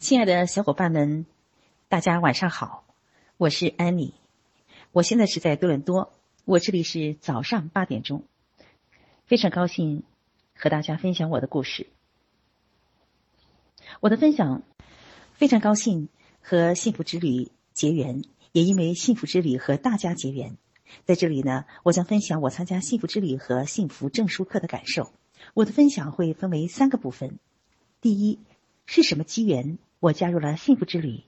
亲爱的小伙伴们，大家晚上好，我是安妮，我现在是在多伦多，我这里是早上八点钟，非常高兴和大家分享我的故事。我的分享非常高兴和幸福之旅结缘，也因为幸福之旅和大家结缘，在这里呢，我将分享我参加幸福之旅和幸福证书课的感受。我的分享会分为三个部分，第一是什么机缘？我加入了幸福之旅，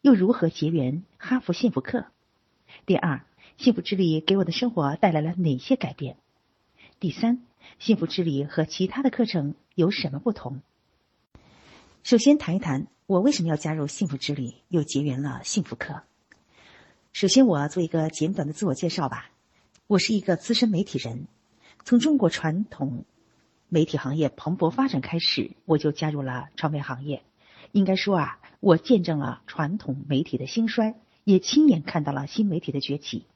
又如何结缘哈佛幸福课？第二，幸福之旅给我的生活带来了哪些改变？第三，幸福之旅和其他的课程有什么不同？首先谈一谈我为什么要加入幸福之旅，又结缘了幸福课。首先，我做一个简短的自我介绍吧。我是一个资深媒体人，从中国传统媒体行业蓬勃发展开始，我就加入了传媒行业。应该说啊，我见证了传统媒体的兴衰，也亲眼看到了新媒体的崛起。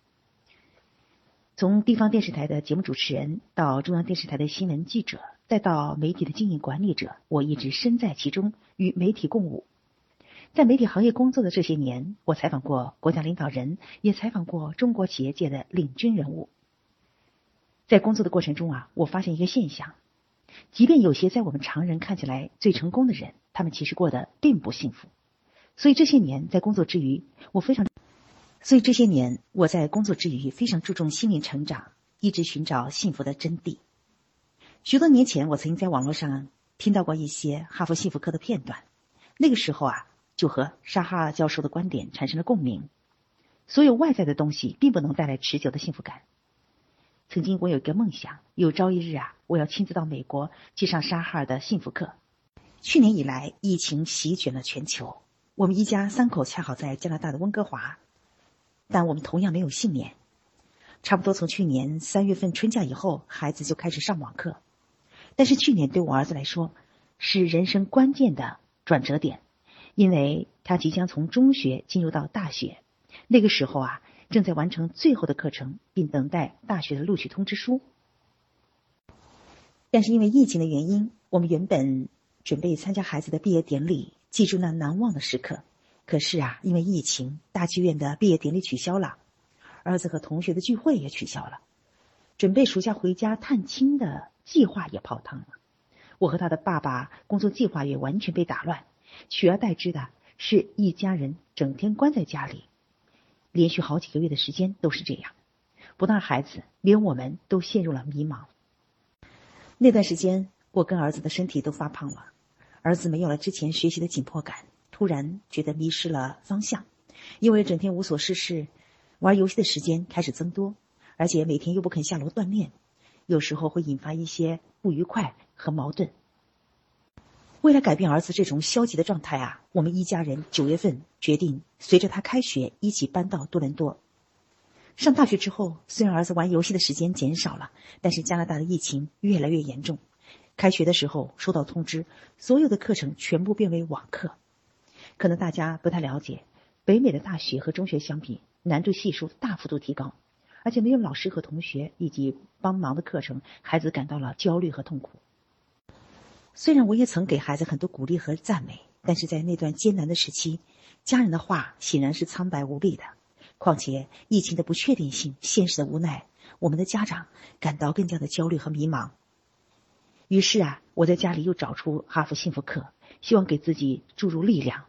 从地方电视台的节目主持人，到中央电视台的新闻记者，再到媒体的经营管理者，我一直身在其中，与媒体共舞。在媒体行业工作的这些年，我采访过国家领导人，也采访过中国企业界的领军人物。在工作的过程中啊，我发现一个现象。即便有些在我们常人看起来最成功的人，他们其实过得并不幸福。所以这些年在工作之余，我非常，所以这些年我在工作之余非常注重心灵成长，一直寻找幸福的真谛。许多年前，我曾经在网络上听到过一些哈佛幸福课的片段，那个时候啊，就和沙哈教授的观点产生了共鸣。所有外在的东西并不能带来持久的幸福感。曾经我有一个梦想，有朝一日啊，我要亲自到美国去上沙哈尔的幸福课。去年以来，疫情席卷了全球，我们一家三口恰好在加拿大的温哥华，但我们同样没有幸免。差不多从去年三月份春假以后，孩子就开始上网课。但是去年对我儿子来说，是人生关键的转折点，因为他即将从中学进入到大学。那个时候啊。正在完成最后的课程，并等待大学的录取通知书。但是因为疫情的原因，我们原本准备参加孩子的毕业典礼，记住那难忘的时刻。可是啊，因为疫情，大剧院的毕业典礼取消了，儿子和同学的聚会也取消了，准备暑假回家探亲的计划也泡汤了。我和他的爸爸工作计划也完全被打乱，取而代之的是一家人整天关在家里。连续好几个月的时间都是这样，不但孩子，连我们都陷入了迷茫。那段时间，我跟儿子的身体都发胖了，儿子没有了之前学习的紧迫感，突然觉得迷失了方向，因为整天无所事事，玩游戏的时间开始增多，而且每天又不肯下楼锻炼，有时候会引发一些不愉快和矛盾。为了改变儿子这种消极的状态啊，我们一家人九月份决定随着他开学一起搬到多伦多。上大学之后，虽然儿子玩游戏的时间减少了，但是加拿大的疫情越来越严重。开学的时候收到通知，所有的课程全部变为网课。可能大家不太了解，北美的大学和中学相比，难度系数大幅度提高，而且没有老师和同学以及帮忙的课程，孩子感到了焦虑和痛苦。虽然我也曾给孩子很多鼓励和赞美，但是在那段艰难的时期，家人的话显然是苍白无力的。况且疫情的不确定性、现实的无奈，我们的家长感到更加的焦虑和迷茫。于是啊，我在家里又找出哈佛幸福课，希望给自己注入力量。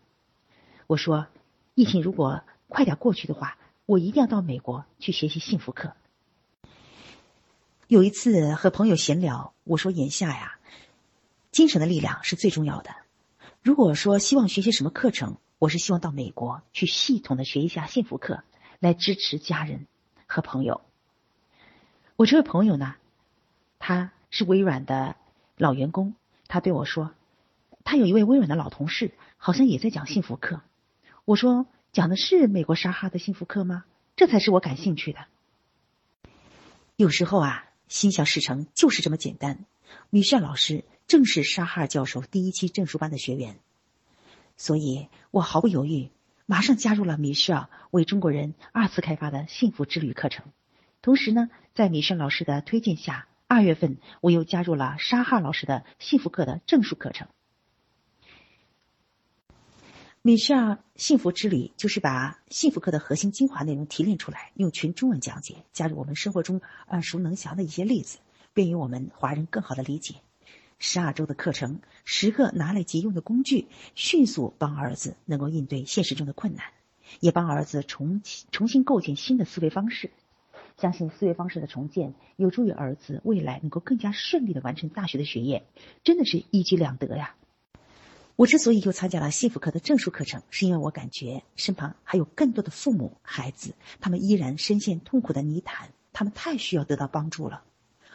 我说，疫情如果快点过去的话，我一定要到美国去学习幸福课。有一次和朋友闲聊，我说眼下呀。精神的力量是最重要的。如果说希望学习什么课程，我是希望到美国去系统的学一下幸福课，来支持家人和朋友。我这位朋友呢，他是微软的老员工，他对我说，他有一位微软的老同事，好像也在讲幸福课。我说，讲的是美国沙哈的幸福课吗？这才是我感兴趣的。有时候啊，心想事成就是这么简单。米歇尔老师。正是沙哈尔教授第一期证书班的学员，所以我毫不犹豫，马上加入了米歇尔为中国人二次开发的幸福之旅课程。同时呢，在米歇尔老师的推荐下，二月份我又加入了沙哈尔老师的幸福课的证书课程。米歇尔幸福之旅就是把幸福课的核心精华内容提炼出来，用全中文讲解，加入我们生活中耳熟能详的一些例子，便于我们华人更好的理解。十二周的课程，十个拿来即用的工具，迅速帮儿子能够应对现实中的困难，也帮儿子重重新构建新的思维方式。相信思维方式的重建，有助于儿子未来能够更加顺利的完成大学的学业，真的是一举两得呀。我之所以又参加了幸福课的证书课程，是因为我感觉身旁还有更多的父母、孩子，他们依然深陷痛苦的泥潭，他们太需要得到帮助了。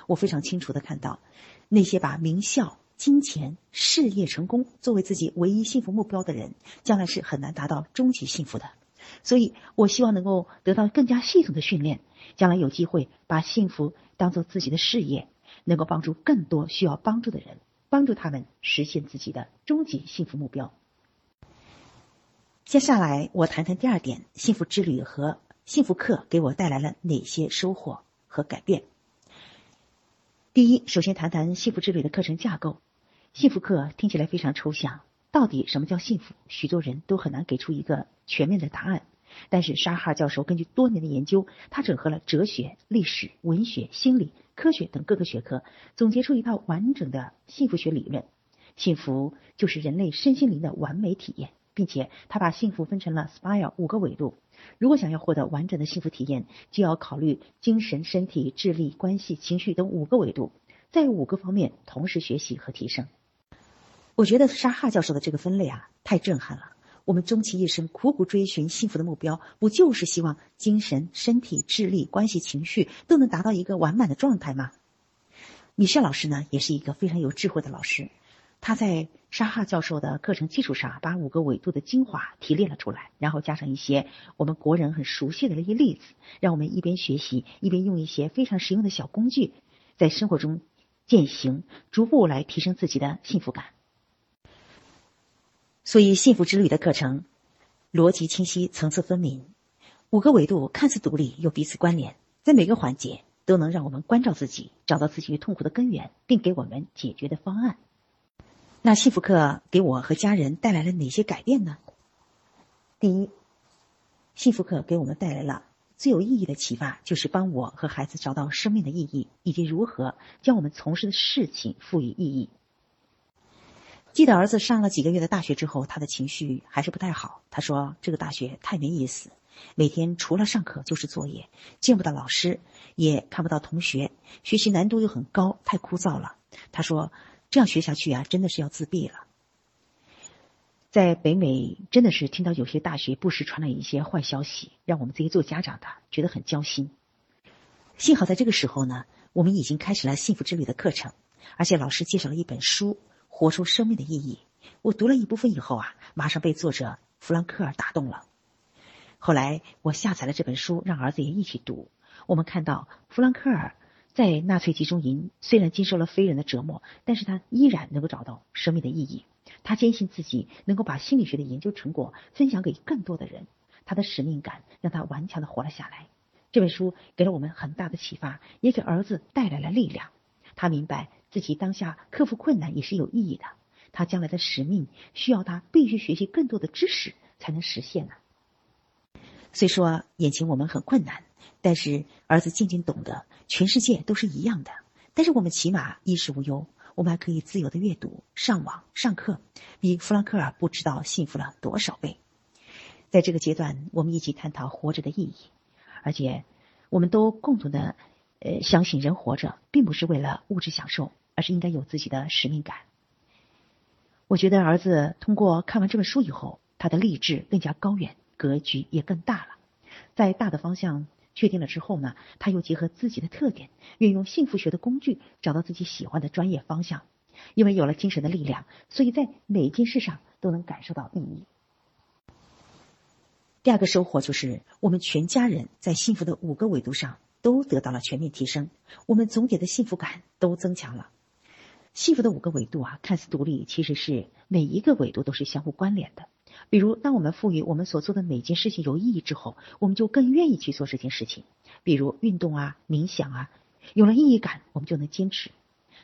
我非常清楚的看到，那些把名校、金钱、事业成功作为自己唯一幸福目标的人，将来是很难达到终极幸福的。所以，我希望能够得到更加系统的训练，将来有机会把幸福当做自己的事业，能够帮助更多需要帮助的人。帮助他们实现自己的终极幸福目标。接下来，我谈谈第二点：幸福之旅和幸福课给我带来了哪些收获和改变。第一，首先谈谈幸福之旅的课程架构。幸福课听起来非常抽象，到底什么叫幸福？许多人都很难给出一个全面的答案。但是沙哈尔教授根据多年的研究，他整合了哲学、历史、文学、心理、科学等各个学科，总结出一套完整的幸福学理论。幸福就是人类身心灵的完美体验，并且他把幸福分成了 SPIRE 五个维度。如果想要获得完整的幸福体验，就要考虑精神、身体、智力、关系、情绪等五个维度，在五个方面同时学习和提升。我觉得沙哈教授的这个分类啊，太震撼了。我们终其一生苦苦追寻幸福的目标，不就是希望精神、身体、智力、关系、情绪都能达到一个完满的状态吗？米歇老师呢，也是一个非常有智慧的老师。他在沙哈教授的课程基础上，把五个维度的精华提炼了出来，然后加上一些我们国人很熟悉的那些例子，让我们一边学习，一边用一些非常实用的小工具，在生活中践行，逐步来提升自己的幸福感。所以，幸福之旅的课程逻辑清晰、层次分明，五个维度看似独立又彼此关联，在每个环节都能让我们关照自己，找到自己痛苦的根源，并给我们解决的方案。那幸福课给我和家人带来了哪些改变呢？第一，幸福课给我们带来了最有意义的启发，就是帮我和孩子找到生命的意义，以及如何将我们从事的事情赋予意义。记得儿子上了几个月的大学之后，他的情绪还是不太好。他说：“这个大学太没意思，每天除了上课就是作业，见不到老师，也看不到同学，学习难度又很高，太枯燥了。”他说：“这样学下去啊，真的是要自闭了。”在北美，真的是听到有些大学不时传来一些坏消息，让我们这些做家长的觉得很焦心。幸好在这个时候呢，我们已经开始了幸福之旅的课程，而且老师介绍了一本书。活出生命的意义。我读了一部分以后啊，马上被作者弗兰克尔打动了。后来我下载了这本书，让儿子也一起读。我们看到弗兰克尔在纳粹集中营虽然经受了非人的折磨，但是他依然能够找到生命的意义。他坚信自己能够把心理学的研究成果分享给更多的人。他的使命感让他顽强的活了下来。这本书给了我们很大的启发，也给儿子带来了力量。他明白。自己当下克服困难也是有意义的，他将来的使命需要他必须学习更多的知识才能实现呢。虽说眼前我们很困难，但是儿子渐渐懂得全世界都是一样的。但是我们起码衣食无忧，我们还可以自由的阅读、上网、上课，比弗兰克尔不知道幸福了多少倍。在这个阶段，我们一起探讨活着的意义，而且我们都共同的呃相信人活着并不是为了物质享受。而是应该有自己的使命感。我觉得儿子通过看完这本书以后，他的励志更加高远，格局也更大了。在大的方向确定了之后呢，他又结合自己的特点，运用幸福学的工具，找到自己喜欢的专业方向。因为有了精神的力量，所以在每件事上都能感受到意义。第二个收获就是，我们全家人在幸福的五个维度上都得到了全面提升，我们总体的幸福感都增强了。幸福的五个维度啊，看似独立，其实是每一个维度都是相互关联的。比如，当我们赋予我们所做的每件事情有意义之后，我们就更愿意去做这件事情。比如运动啊、冥想啊，有了意义感，我们就能坚持。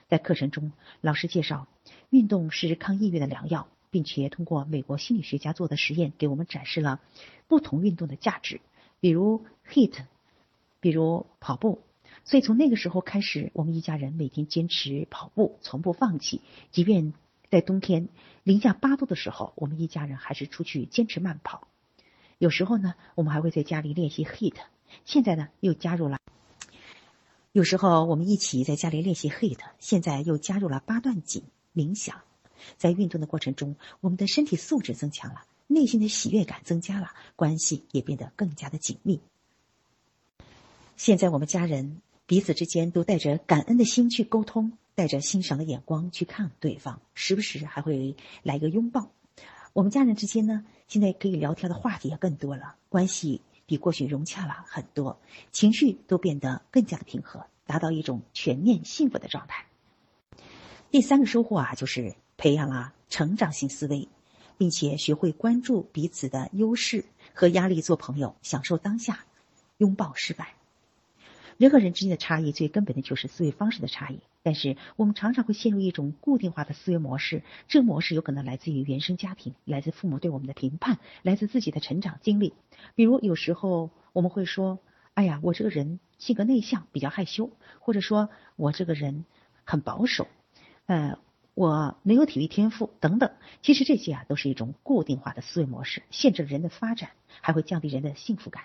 在课程中，老师介绍，运动是抗抑郁的良药，并且通过美国心理学家做的实验，给我们展示了不同运动的价值，比如 HIT，比如跑步。所以从那个时候开始，我们一家人每天坚持跑步，从不放弃。即便在冬天零下八度的时候，我们一家人还是出去坚持慢跑。有时候呢，我们还会在家里练习 HIT。现在呢，又加入了。有时候我们一起在家里练习 HIT，现在又加入了八段锦、冥想。在运动的过程中，我们的身体素质增强了，内心的喜悦感增加了，关系也变得更加的紧密。现在我们家人彼此之间都带着感恩的心去沟通，带着欣赏的眼光去看对方，时不时还会来个拥抱。我们家人之间呢，现在可以聊天的话题也更多了，关系比过去融洽了很多，情绪都变得更加的平和，达到一种全面幸福的状态。第三个收获啊，就是培养了成长性思维，并且学会关注彼此的优势和压力，做朋友，享受当下，拥抱失败。人和人之间的差异，最根本的就是思维方式的差异。但是我们常常会陷入一种固定化的思维模式，这个模式有可能来自于原生家庭，来自父母对我们的评判，来自自己的成长经历。比如有时候我们会说：“哎呀，我这个人性格内向，比较害羞。”或者说我这个人很保守，呃，我没有体育天赋等等。其实这些啊，都是一种固定化的思维模式，限制了人的发展，还会降低人的幸福感。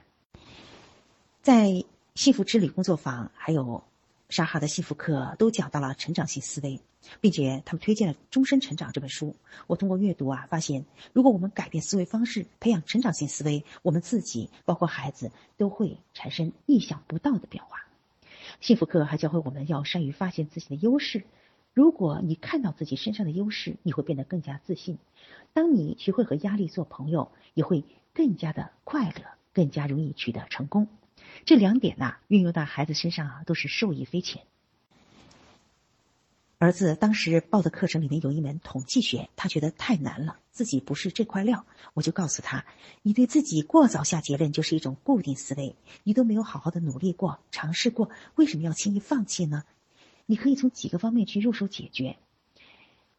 在幸福之旅工作坊，还有沙哈的幸福课，都讲到了成长性思维，并且他们推荐了《终身成长》这本书。我通过阅读啊，发现如果我们改变思维方式，培养成长性思维，我们自己包括孩子都会产生意想不到的变化。幸福课还教会我们要善于发现自己的优势。如果你看到自己身上的优势，你会变得更加自信。当你学会和压力做朋友，也会更加的快乐，更加容易取得成功。这两点呐，运用到孩子身上啊，都是受益匪浅。儿子当时报的课程里面有一门统计学，他觉得太难了，自己不是这块料。我就告诉他，你对自己过早下结论就是一种固定思维，你都没有好好的努力过、尝试过，为什么要轻易放弃呢？你可以从几个方面去入手解决，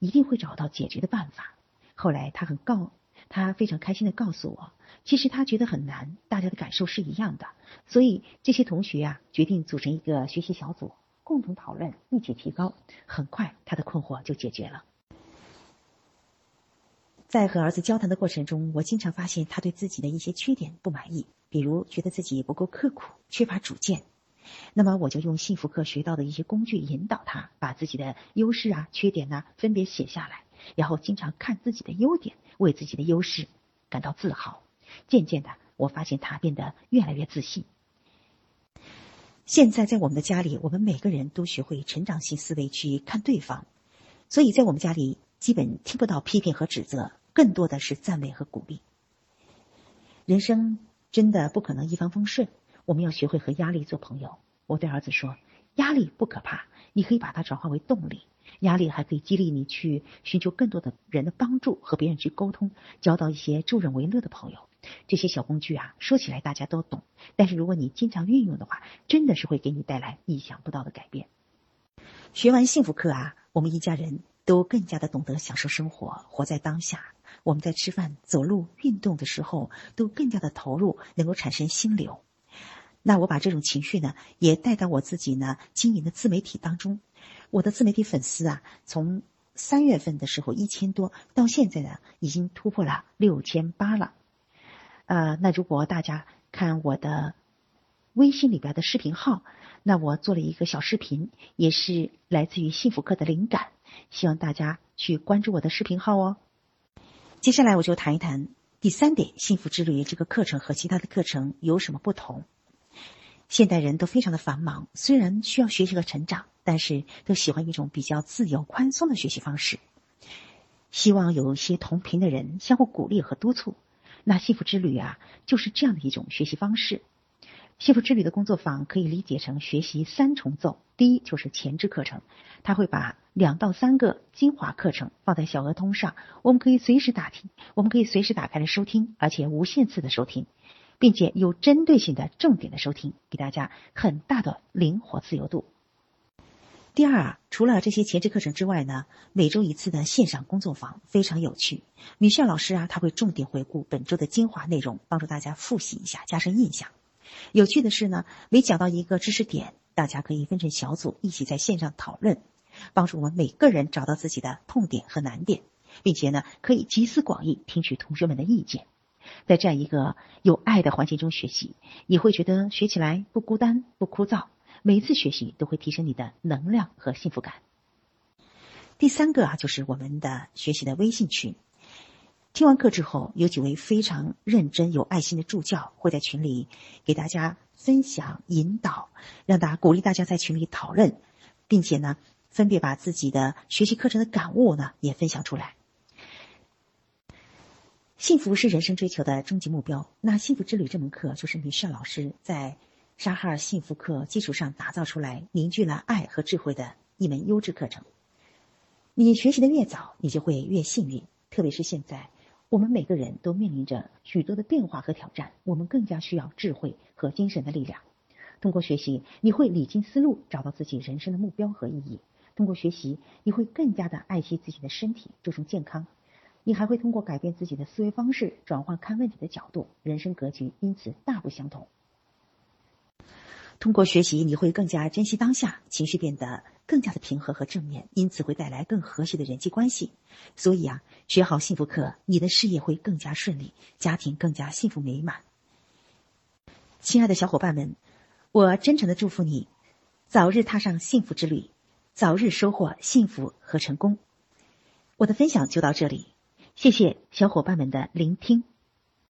一定会找到解决的办法。后来他很告。他非常开心的告诉我，其实他觉得很难，大家的感受是一样的，所以这些同学啊决定组成一个学习小组，共同讨论，一起提高。很快，他的困惑就解决了。在和儿子交谈的过程中，我经常发现他对自己的一些缺点不满意，比如觉得自己不够刻苦，缺乏主见。那么我就用幸福课学到的一些工具引导他，把自己的优势啊、缺点呐分别写下来。然后经常看自己的优点，为自己的优势感到自豪。渐渐的，我发现他变得越来越自信。现在在我们的家里，我们每个人都学会成长性思维去看对方，所以在我们家里基本听不到批评和指责，更多的是赞美和鼓励。人生真的不可能一帆风顺，我们要学会和压力做朋友。我对儿子说：“压力不可怕，你可以把它转化为动力。”压力还可以激励你去寻求更多的人的帮助，和别人去沟通，交到一些助人为乐的朋友。这些小工具啊，说起来大家都懂，但是如果你经常运用的话，真的是会给你带来意想不到的改变。学完幸福课啊，我们一家人都更加的懂得享受生活，活在当下。我们在吃饭、走路、运动的时候，都更加的投入，能够产生心流。那我把这种情绪呢，也带到我自己呢经营的自媒体当中。我的自媒体粉丝啊，从三月份的时候一千多，到现在呢，已经突破了六千八了。呃，那如果大家看我的微信里边的视频号，那我做了一个小视频，也是来自于幸福课的灵感，希望大家去关注我的视频号哦。接下来我就谈一谈第三点，幸福之旅这个课程和其他的课程有什么不同。现代人都非常的繁忙，虽然需要学习和成长。但是都喜欢一种比较自由宽松的学习方式，希望有一些同频的人相互鼓励和督促。那幸福之旅啊，就是这样的一种学习方式。幸福之旅的工作坊可以理解成学习三重奏：第一就是前置课程，他会把两到三个精华课程放在小鹅通上，我们可以随时打听，我们可以随时打开来收听，而且无限次的收听，并且有针对性的重点的收听，给大家很大的灵活自由度。第二啊，除了这些前置课程之外呢，每周一次的线上工作坊非常有趣。米炫老师啊，他会重点回顾本周的精华内容，帮助大家复习一下，加深印象。有趣的是呢，每讲到一个知识点，大家可以分成小组，一起在线上讨论，帮助我们每个人找到自己的痛点和难点，并且呢，可以集思广益，听取同学们的意见。在这样一个有爱的环境中学习，你会觉得学起来不孤单、不枯燥。每一次学习都会提升你的能量和幸福感。第三个啊，就是我们的学习的微信群。听完课之后，有几位非常认真、有爱心的助教会在群里给大家分享、引导，让大家鼓励大家在群里讨论，并且呢，分别把自己的学习课程的感悟呢也分享出来。幸福是人生追求的终极目标。那幸福之旅这门课就是米尚老师在。沙哈尔幸福课基础上打造出来，凝聚了爱和智慧的一门优质课程。你学习的越早，你就会越幸运。特别是现在，我们每个人都面临着许多的变化和挑战，我们更加需要智慧和精神的力量。通过学习，你会理清思路，找到自己人生的目标和意义。通过学习，你会更加的爱惜自己的身体，注重健康。你还会通过改变自己的思维方式，转换看问题的角度，人生格局因此大不相同。通过学习，你会更加珍惜当下，情绪变得更加的平和和正面，因此会带来更和谐的人际关系。所以啊，学好幸福课，你的事业会更加顺利，家庭更加幸福美满。亲爱的小伙伴们，我真诚的祝福你，早日踏上幸福之旅，早日收获幸福和成功。我的分享就到这里，谢谢小伙伴们的聆听。